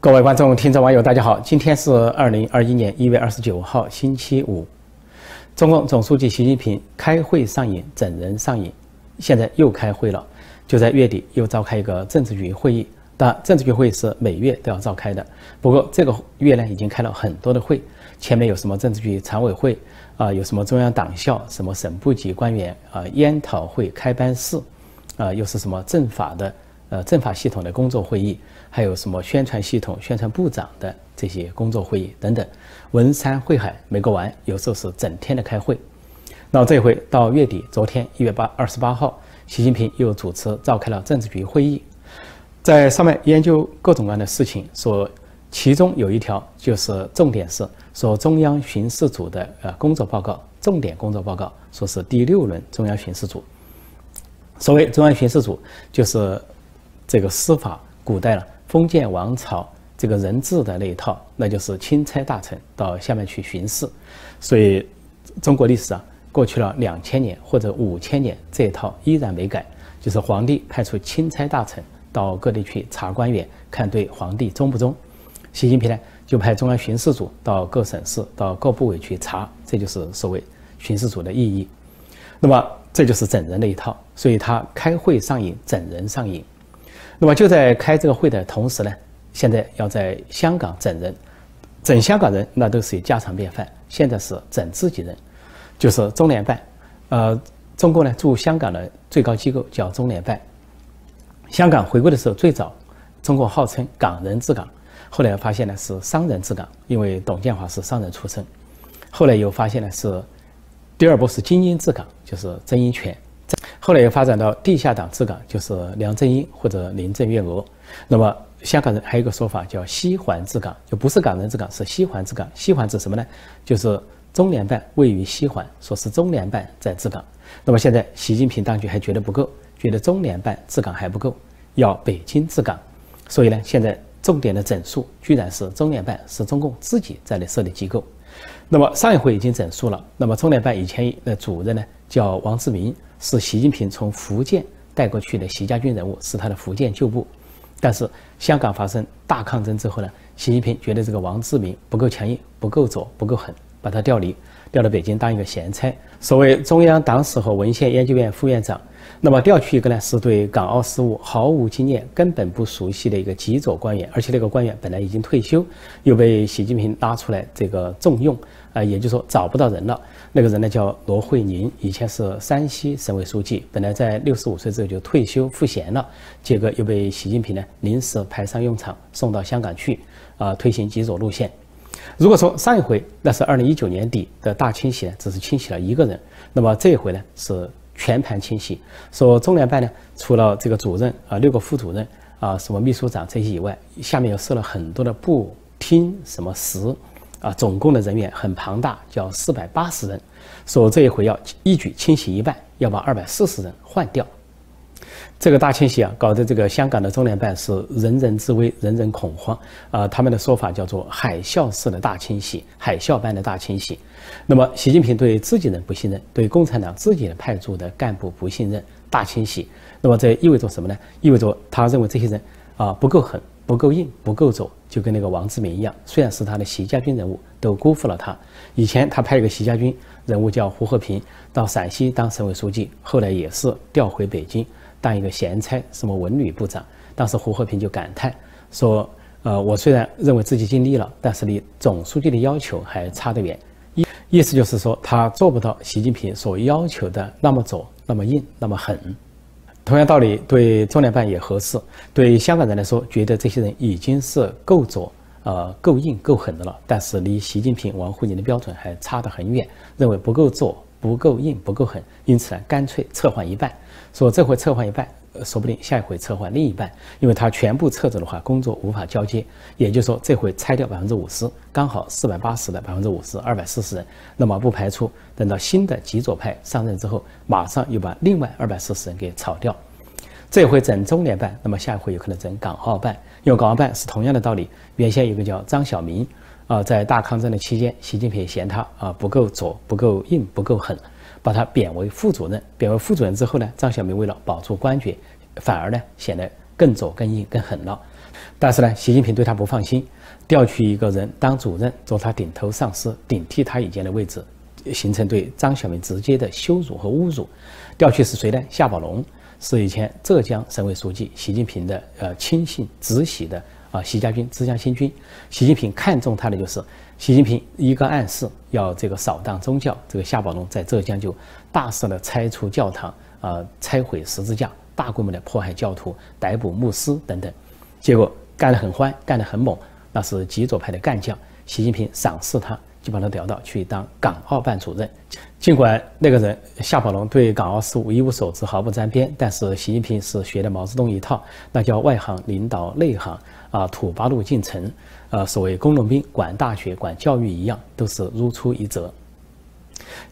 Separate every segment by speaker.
Speaker 1: 各位观众、听众、网友，大家好！今天是二零二一年一月二十九号，星期五。中共总书记习近平开会上瘾，整人上瘾，现在又开会了，就在月底又召开一个政治局会议。当然，政治局会议是每月都要召开的，不过这个月呢，已经开了很多的会。前面有什么政治局常委会啊，有什么中央党校、什么省部级官员啊研讨会、开班式，啊，又是什么政法的。呃，政法系统的工作会议，还有什么宣传系统、宣传部长的这些工作会议等等，文山会海没过完，有时候是整天的开会。那这回到月底，昨天一月八二十八号，习近平又主持召开了政治局会议，在上面研究各种各样的事情，说其中有一条就是重点是说中央巡视组的呃工作报告，重点工作报告，说是第六轮中央巡视组。所谓中央巡视组，就是。这个司法古代了，封建王朝这个人治的那一套，那就是钦差大臣到下面去巡视。所以，中国历史啊，过去了两千年或者五千年，这一套依然没改，就是皇帝派出钦差大臣到各地去查官员，看对皇帝忠不忠。习近平呢，就派中央巡视组到各省市、到各部委去查，这就是所谓巡视组的意义。那么，这就是整人的一套，所以他开会上瘾，整人上瘾。那么就在开这个会的同时呢，现在要在香港整人，整香港人那都是家常便饭。现在是整自己人，就是中联办。呃，中国呢驻香港的最高机构叫中联办。香港回归的时候最早，中国号称港人治港，后来发现呢是商人治港，因为董建华是商人出身。后来又发现呢是第二步是精英治港，就是曾荫权。后来又发展到地下党治港，就是梁振英或者林郑月娥。那么香港人还有一个说法叫西环治港，就不是港人治港，是西环治港。西环指什么呢？就是中联办位于西环，说是中联办在治港。那么现在习近平当局还觉得不够，觉得中联办治港还不够，要北京治港。所以呢，现在重点的整数居然是中联办，是中共自己在内设立机构。那么上一回已经整数了。那么中联办以前的主任呢，叫王志明。是习近平从福建带过去的习家军人物，是他的福建旧部。但是香港发生大抗争之后呢，习近平觉得这个王志明不够强硬、不够左、不够狠，把他调离，调到北京当一个闲差，所谓中央党史和文献研究院副院长。那么调去一个呢，是对港澳事务毫无经验、根本不熟悉的一个极左官员，而且那个官员本来已经退休，又被习近平拉出来这个重用，啊，也就是说找不到人了。那个人呢叫罗慧宁，以前是山西省委书记，本来在六十五岁之后就退休赋闲了，结果又被习近平呢临时派上用场，送到香港去，啊，推行极左路线。如果说上一回那是二零一九年底的大清洗，只是清洗了一个人，那么这一回呢是全盘清洗，说中联办呢除了这个主任啊六个副主任啊什么秘书长这些以外，下面又设了很多的部厅什么司。啊，总共的人员很庞大，叫四百八十人。说这一回要一举清洗一半，要把二百四十人换掉。这个大清洗啊，搞得这个香港的中联办是人人自危，人人恐慌。啊，他们的说法叫做海啸式的大清洗，海啸般的大清洗。那么，习近平对自己人不信任，对共产党自己人派驻的干部不信任，大清洗。那么这意味着什么呢？意味着他认为这些人啊不够狠。不够硬，不够走，就跟那个王志民一样，虽然是他的习家军人物，都辜负了他。以前他派一个习家军人物叫胡和平到陕西当省委书记，后来也是调回北京当一个闲差，什么文旅部长。当时胡和平就感叹说：“呃，我虽然认为自己尽力了，但是离总书记的要求还差得远。意意思就是说，他做不到习近平所要求的那么走、那么硬、那么狠。”同样道理，对中联办也合适。对香港人来说，觉得这些人已经是够左、呃够硬、够狠的了，但是离习近平、王沪宁的标准还差得很远，认为不够左、不够硬、不够狠，因此呢，干脆撤换一半，说这回撤换一半。说不定下一回撤换另一半，因为他全部撤走的话，工作无法交接。也就是说，这回拆掉百分之五十，刚好四百八十的百分之五十，二百四十人。那么不排除等到新的极左派上任之后，马上又把另外二百四十人给炒掉。这回整中联办，那么下一回有可能整港澳办，因为港澳办是同样的道理。原先有个叫张晓明，啊，在大抗争的期间，习近平嫌他啊不够左、不够硬、不够狠。把他贬为副主任，贬为副主任之后呢，张晓明为了保住官爵，反而呢显得更左、更硬、更狠了。但是呢，习近平对他不放心，调去一个人当主任，做他顶头上司，顶替他以前的位置，形成对张晓明直接的羞辱和侮辱。调去是谁呢？夏宝龙是以前浙江省委书记，习近平的呃亲信直系的啊，习家军、浙江新军。习近平看中他的就是，习近平一个暗示要这个扫荡宗教，这个夏宝龙在浙江就大肆的拆除教堂，啊，拆毁十字架，大规模的迫害教徒，逮捕牧师等等。结果干得很欢，干得很猛，那是极左派的干将。习近平赏识他，就把他调到去当港澳办主任。尽管那个人夏宝龙对港澳事务一无所知，毫不沾边，但是习近平是学的毛泽东一套，那叫外行领导内行啊，土八路进城，呃，所谓工农兵管大学、管教育一样，都是如出一辙。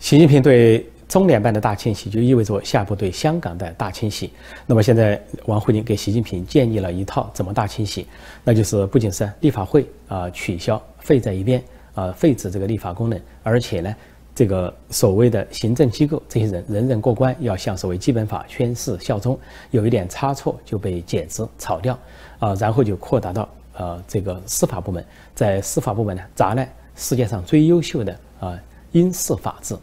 Speaker 1: 习近平对。中联办的大清洗就意味着下一步对香港的大清洗。那么现在王沪宁给习近平建议了一套怎么大清洗，那就是不仅是立法会啊取消废在一边啊废止这个立法功能，而且呢这个所谓的行政机构这些人人人过关要向所谓基本法宣誓效忠，有一点差错就被解职炒掉啊，然后就扩大到呃这个司法部门，在司法部门呢砸烂世界上最优秀的啊英式法治。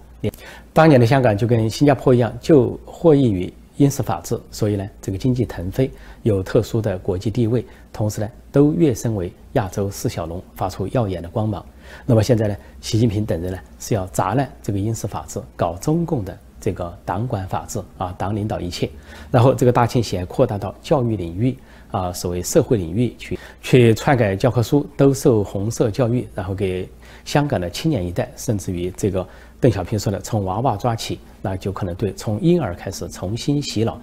Speaker 1: 当年的香港就跟新加坡一样，就获益于英式法治，所以呢，这个经济腾飞，有特殊的国际地位，同时呢，都跃升为亚洲四小龙，发出耀眼的光芒。那么现在呢，习近平等人呢是要砸烂这个英式法治，搞中共的这个党管法治啊，党领导一切。然后这个大清洗还扩大到教育领域啊，所谓社会领域去，去篡改教科书，兜售红色教育，然后给香港的青年一代，甚至于这个。邓小平说的：“从娃娃抓起，那就可能对从婴儿开始重新洗脑。”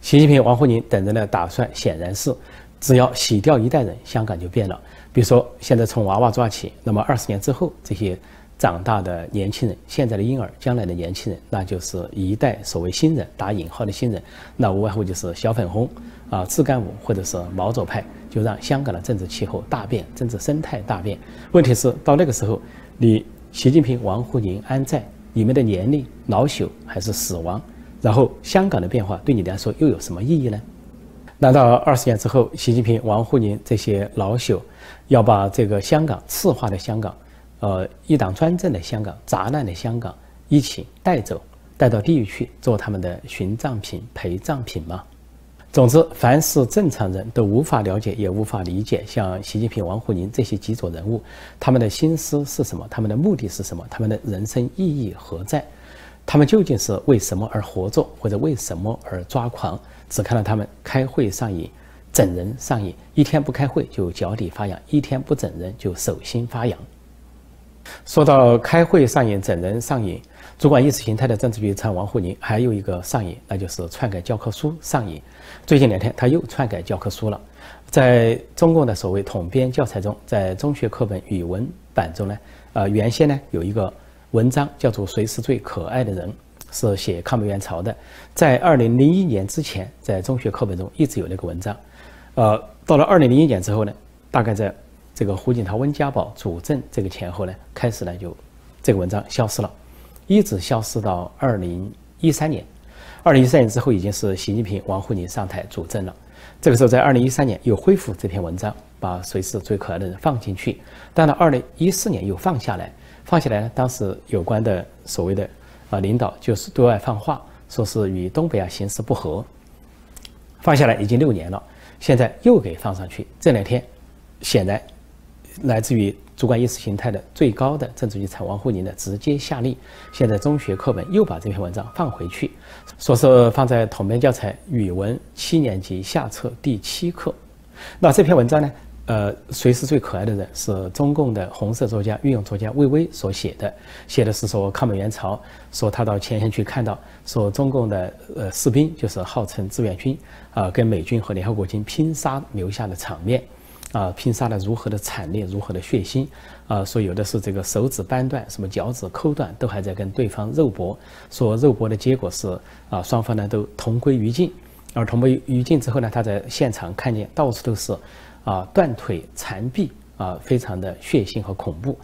Speaker 1: 习近平、王沪宁等人的打算显然是，只要洗掉一代人，香港就变了。比如说，现在从娃娃抓起，那么二十年之后，这些长大的年轻人，现在的婴儿，将来的年轻人，那就是一代所谓新人（打引号的新人），那无外乎就是小粉红啊、自干五或者是毛左派，就让香港的政治气候大变，政治生态大变。问题是到那个时候，你。习近平、王沪宁安在，你们的年龄老朽还是死亡？然后香港的变化对你来说又有什么意义呢？难道二十年之后，习近平、王沪宁这些老朽要把这个香港赤化的香港，呃，一党专政的香港、砸烂的香港一起带走，带到地狱去做他们的殉葬品、陪葬品吗？总之，凡是正常人都无法了解，也无法理解，像习近平、王沪宁这些极左人物，他们的心思是什么？他们的目的是什么？他们的人生意义何在？他们究竟是为什么而活着，或者为什么而抓狂？只看到他们开会上瘾，整人上瘾，一天不开会就脚底发痒，一天不整人就手心发痒。说到开会上瘾、整人上瘾。主管意识形态的政治局常王沪宁还有一个上瘾，那就是篡改教科书上瘾。最近两天他又篡改教科书了，在中共的所谓统编教材中，在中学课本语文版中呢，呃，原先呢有一个文章叫做《谁是最可爱的人》，是写抗美援朝的。在二零零一年之前，在中学课本中一直有那个文章，呃，到了二零零一年之后呢，大概在这个胡锦涛、温家宝主政这个前后呢，开始呢就这个文章消失了。一直消失到二零一三年，二零一三年之后已经是习近平、王沪宁上台主政了。这个时候，在二零一三年又恢复这篇文章，把谁是最可爱的人放进去。但到二零一四年又放下来，放下来呢？当时有关的所谓的啊领导就是对外放话，说是与东北亚形势不合，放下来已经六年了，现在又给放上去。这两天，显然来自于。主管意识形态的最高的政治局长王沪宁的直接下令，现在中学课本又把这篇文章放回去，说是放在统编教材语文七年级下册第七课。那这篇文章呢？呃，谁是最可爱的人？是中共的红色作家、御用作家魏巍所写的，写的是说抗美援朝，说他到前线去看到，说中共的呃士兵就是号称志愿军啊，跟美军和联合国军拼杀留下的场面。啊，拼杀的如何的惨烈，如何的血腥，啊，说有的是这个手指掰断，什么脚趾抠断，都还在跟对方肉搏。说肉搏的结果是，啊，双方呢都同归于尽。而同归于尽之后呢，他在现场看见到处都是，啊，断腿残臂，啊，非常的血腥和恐怖。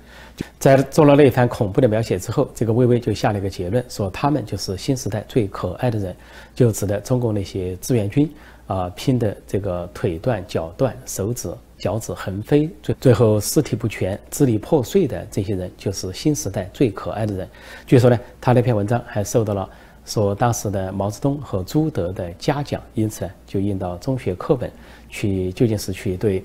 Speaker 1: 在做了那一番恐怖的描写之后，这个魏巍就下了一个结论，说他们就是新时代最可爱的人，就指的中共那些志愿军。啊拼的这个腿断脚断，手指脚趾横飞，最最后尸体不全，支离破碎的这些人，就是新时代最可爱的人。据说呢，他那篇文章还受到了说当时的毛泽东和朱德的嘉奖，因此就印到中学课本去，究竟是去对。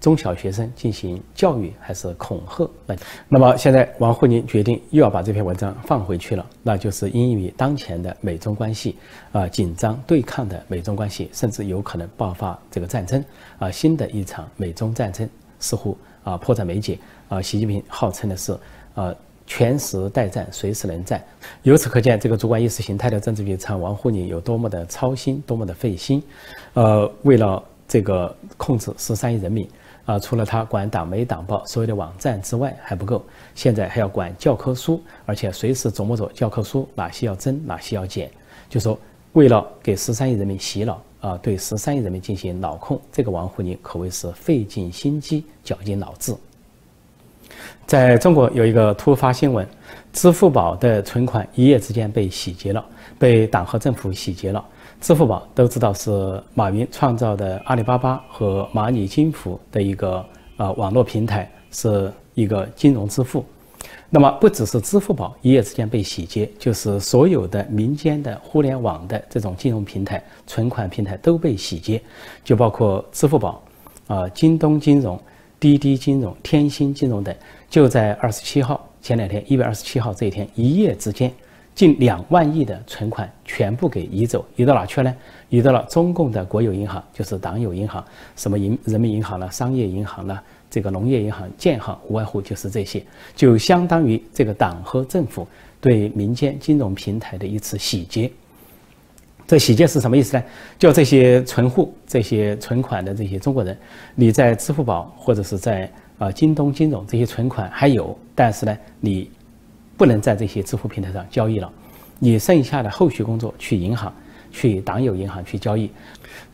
Speaker 1: 中小学生进行教育还是恐吓？那那么现在王沪宁决定又要把这篇文章放回去了，那就是因为当前的美中关系啊紧张对抗的美中关系，甚至有可能爆发这个战争啊新的一场美中战争似乎啊迫在眉睫啊。习近平号称的是啊全时待战，随时能战。由此可见，这个主管意识形态的政治局长王沪宁有多么的操心，多么的费心，呃，为了这个控制十三亿人民。啊，除了他管党媒党报所有的网站之外还不够，现在还要管教科书，而且随时琢磨着教科书哪些要增，哪些要减。就说为了给十三亿人民洗脑啊，对十三亿人民进行脑控，这个王沪宁可谓是费尽心机，绞尽脑汁。在中国有一个突发新闻，支付宝的存款一夜之间被洗劫了，被党和政府洗劫了。支付宝都知道是马云创造的阿里巴巴和蚂蚁金服的一个呃网络平台，是一个金融支付。那么不只是支付宝一夜之间被洗劫，就是所有的民间的互联网的这种金融平台、存款平台都被洗劫，就包括支付宝、啊京东金融、滴滴金融、天星金融等，就在二十七号前两天一月二十七号这一天一夜之间。近两万亿的存款全部给移走，移到哪去了呢？移到了中共的国有银行，就是党有银行，什么银人民银行了、商业银行了、这个农业银行、建行，无外乎就是这些，就相当于这个党和政府对民间金融平台的一次洗劫。这洗劫是什么意思呢？就这些存户、这些存款的这些中国人，你在支付宝或者是在啊京东金融这些存款还有，但是呢，你。不能在这些支付平台上交易了，你剩下的后续工作去银行、去党友银行去交易。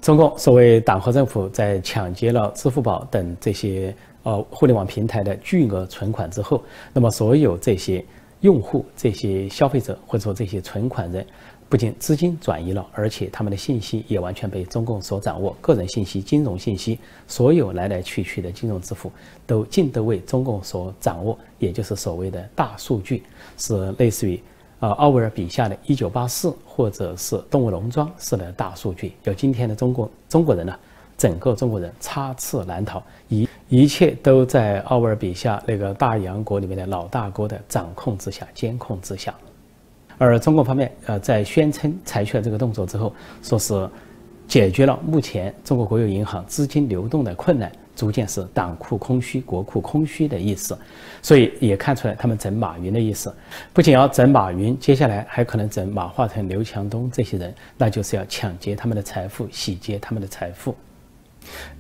Speaker 1: 中共所谓党和政府在抢劫了支付宝等这些呃互联网平台的巨额存款之后，那么所有这些用户、这些消费者或者说这些存款人。不仅资金转移了，而且他们的信息也完全被中共所掌握。个人信息、金融信息，所有来来去去的金融支付，都尽都为中共所掌握。也就是所谓的大数据，是类似于呃奥威尔笔下的《一九八四》或者是《动物农庄》式的大数据。要今天的中国中国人呢，整个中国人插翅难逃，一一切都在奥威尔笔下那个大洋国里面的老大哥的掌控之下、监控之下。而中国方面，呃，在宣称采取了这个动作之后，说是解决了目前中国国有银行资金流动的困难，逐渐是党库空虚、国库空虚的意思。所以也看出来他们整马云的意思，不仅要整马云，接下来还可能整马化腾、刘强东这些人，那就是要抢劫他们的财富，洗劫他们的财富。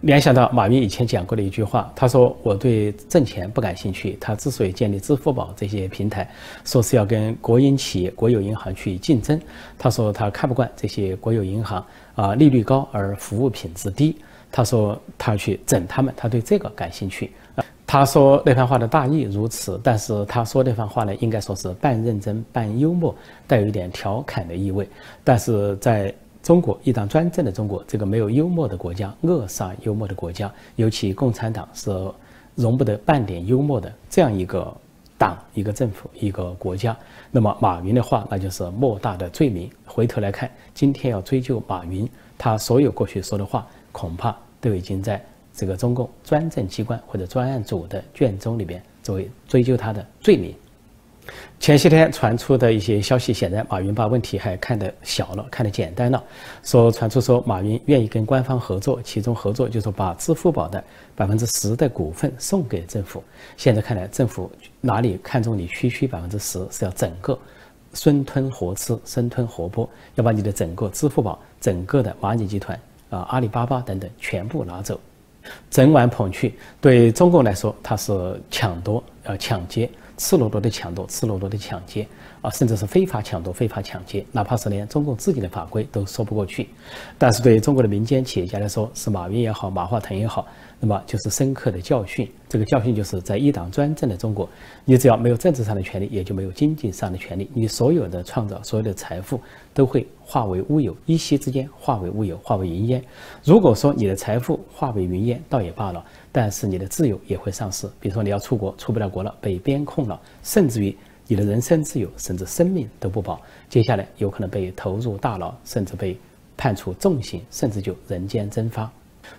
Speaker 1: 联想到马云以前讲过的一句话，他说：“我对挣钱不感兴趣。他之所以建立支付宝这些平台，说是要跟国营企业、国有银行去竞争。他说他看不惯这些国有银行啊，利率高而服务品质低。他说他去整他们，他对这个感兴趣。他说那番话的大意如此，但是他说那番话呢，应该说是半认真、半幽默，带有一点调侃的意味。但是在中国一党专政的中国，这个没有幽默的国家，扼杀幽默的国家，尤其共产党是容不得半点幽默的这样一个党、一个政府、一个国家。那么马云的话，那就是莫大的罪名。回头来看，今天要追究马云，他所有过去说的话，恐怕都已经在这个中共专政机关或者专案组的卷宗里边作为追究他的罪名。前些天传出的一些消息，显然马云把问题还看得小了，看得简单了。说传出说马云愿意跟官方合作，其中合作就是把支付宝的百分之十的股份送给政府。现在看来，政府哪里看中你区区百分之十，是要整个生吞活吃、生吞活剥，要把你的整个支付宝、整个的蚂蚁集团啊、阿里巴巴等等全部拿走，整碗捧去。对中共来说，它是抢夺、呃抢劫。赤裸裸的抢夺，赤裸裸的抢劫啊，甚至是非法抢夺、非法抢劫，哪怕是连中共自己的法规都说不过去。但是对于中国的民间企业家来说，是马云也好，马化腾也好，那么就是深刻的教训，这个教训就是在一党专政的中国，你只要没有政治上的权利，也就没有经济上的权利，你所有的创造、所有的财富都会化为乌有，一夕之间化为乌有，化为云烟。如果说你的财富化为云烟，倒也罢了，但是你的自由也会丧失。比如说你要出国，出不了国了，被边控了，甚至于你的人身自由甚至生命都不保，接下来有可能被投入大牢，甚至被判处重刑，甚至就人间蒸发。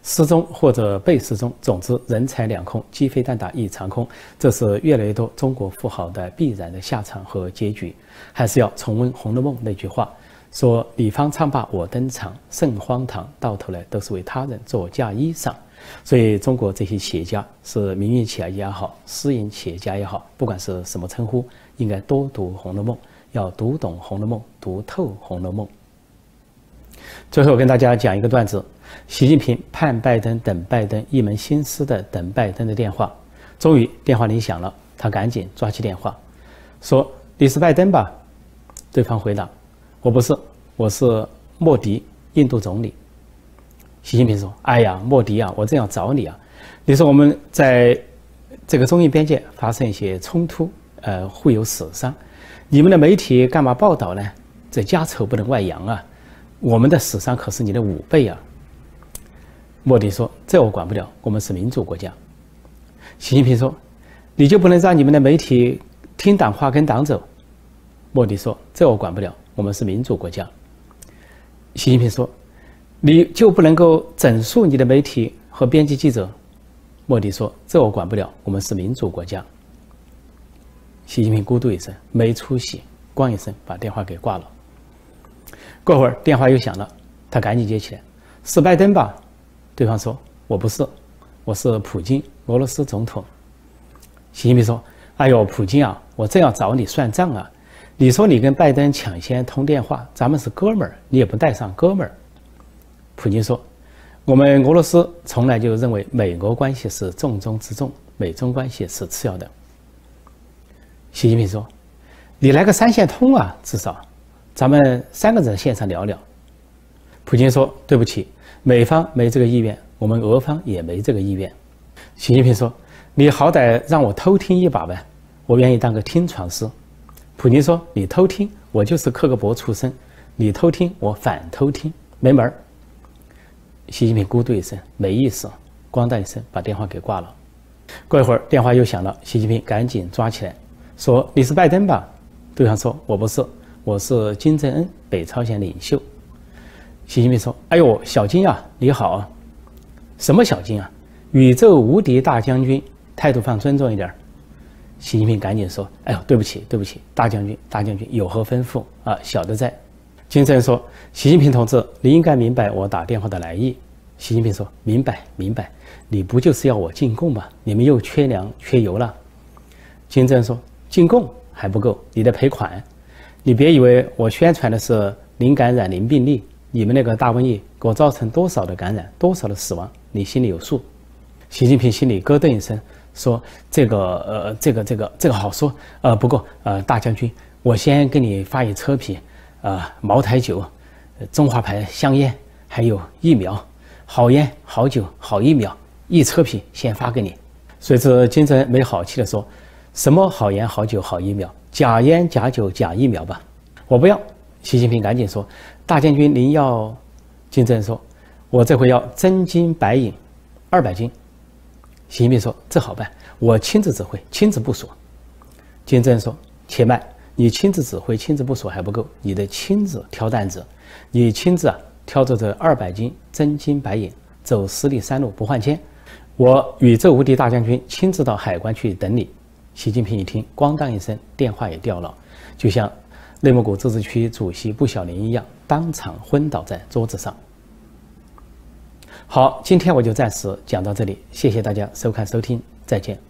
Speaker 1: 失踪或者被失踪，总之人财两空，鸡飞蛋打一场空，这是越来越多中国富豪的必然的下场和结局。还是要重温《红楼梦》那句话，说“李方唱罢我登场，甚荒唐，到头来都是为他人做嫁衣裳”。所以，中国这些企业家，是民营企业家也好，私营企业家也好，不管是什么称呼，应该多读《红楼梦》，要读懂《红楼梦》，读透《红楼梦》。最后，跟大家讲一个段子。习近平盼拜登，等拜登，一门心思的等拜登的电话。终于电话铃响了，他赶紧抓起电话，说：“你是拜登吧？”对方回答：“我不是，我是莫迪，印度总理。”习近平说：“哎呀，莫迪啊，我正要找你啊！你说我们在这个中印边界发生一些冲突，呃，会有死伤，你们的媒体干嘛报道呢？这家丑不能外扬啊！我们的死伤可是你的五倍啊！”莫迪说：“这我管不了，我们是民主国家。”习近平说：“你就不能让你们的媒体听党话跟党走？”莫迪说：“这我管不了，我们是民主国家。”习近平说：“你就不能够整肃你的媒体和编辑记者？”莫迪说：“这我管不了，我们是民主国家。”习近平咕嘟一声，没出息，咣一声把电话给挂了。过会儿电话又响了，他赶紧接起来：“是拜登吧？”对方说：“我不是，我是普京，俄罗斯总统。”习近平说：“哎呦，普京啊，我正要找你算账啊！你说你跟拜登抢先通电话，咱们是哥们儿，你也不带上哥们儿。”普京说：“我们俄罗斯从来就认为美俄关系是重中之重，美中关系是次要的。”习近平说：“你来个三线通啊，至少咱们三个人线上聊聊。”普京说：“对不起。”美方没这个意愿，我们俄方也没这个意愿。习近平说：“你好歹让我偷听一把呗，我愿意当个听传师。”普京说：“你偷听，我就是克格勃出身，你偷听，我反偷听，没门儿。”习近平咕嘟一声，没意思，咣当一声把电话给挂了。过一会儿电话又响了，习近平赶紧抓起来，说：“你是拜登吧？”对方说：“我不是，我是金正恩，北朝鲜领袖。”习近平说：“哎呦，小金啊，你好啊！什么小金啊？宇宙无敌大将军，态度放尊重一点。”习近平赶紧说：“哎呦，对不起，对不起，大将军，大将军有何吩咐啊？小的在。”金正恩说：“习近平同志，你应该明白我打电话的来意。”习近平说：“明白，明白。你不就是要我进贡吗？你们又缺粮缺油了。”金正恩说：“进贡还不够，你得赔款。你别以为我宣传的是零感染、零病例。”你们那个大瘟疫给我造成多少的感染，多少的死亡，你心里有数。习近平心里咯噔一声，说：“这个，呃，这个，这个，这个好说。呃，不过，呃，大将军，我先给你发一车皮，呃，茅台酒，中华牌香烟，还有疫苗，好烟、好酒、好疫苗，一车皮先发给你。”随之，金正恩没好气地说：“什么好烟、好酒、好疫苗？假烟、假酒、假疫苗吧？我不要。”习近平赶紧说。大将军，您要？金正恩说：“我这回要真金白银，二百斤。”习近平说：“这好办，我亲自指挥，亲自部署。”金正恩说：“且慢，你亲自指挥、亲自部署还不够，你得亲自挑担子，你亲自啊挑着这二百斤真金白银，走十里山路不换肩。我宇宙无敌大将军亲自到海关去等你。”习近平一听，咣当一声，电话也掉了，就像内蒙古自治区主席布小林一样。当场昏倒在桌子上。好，今天我就暂时讲到这里，谢谢大家收看收听，再见。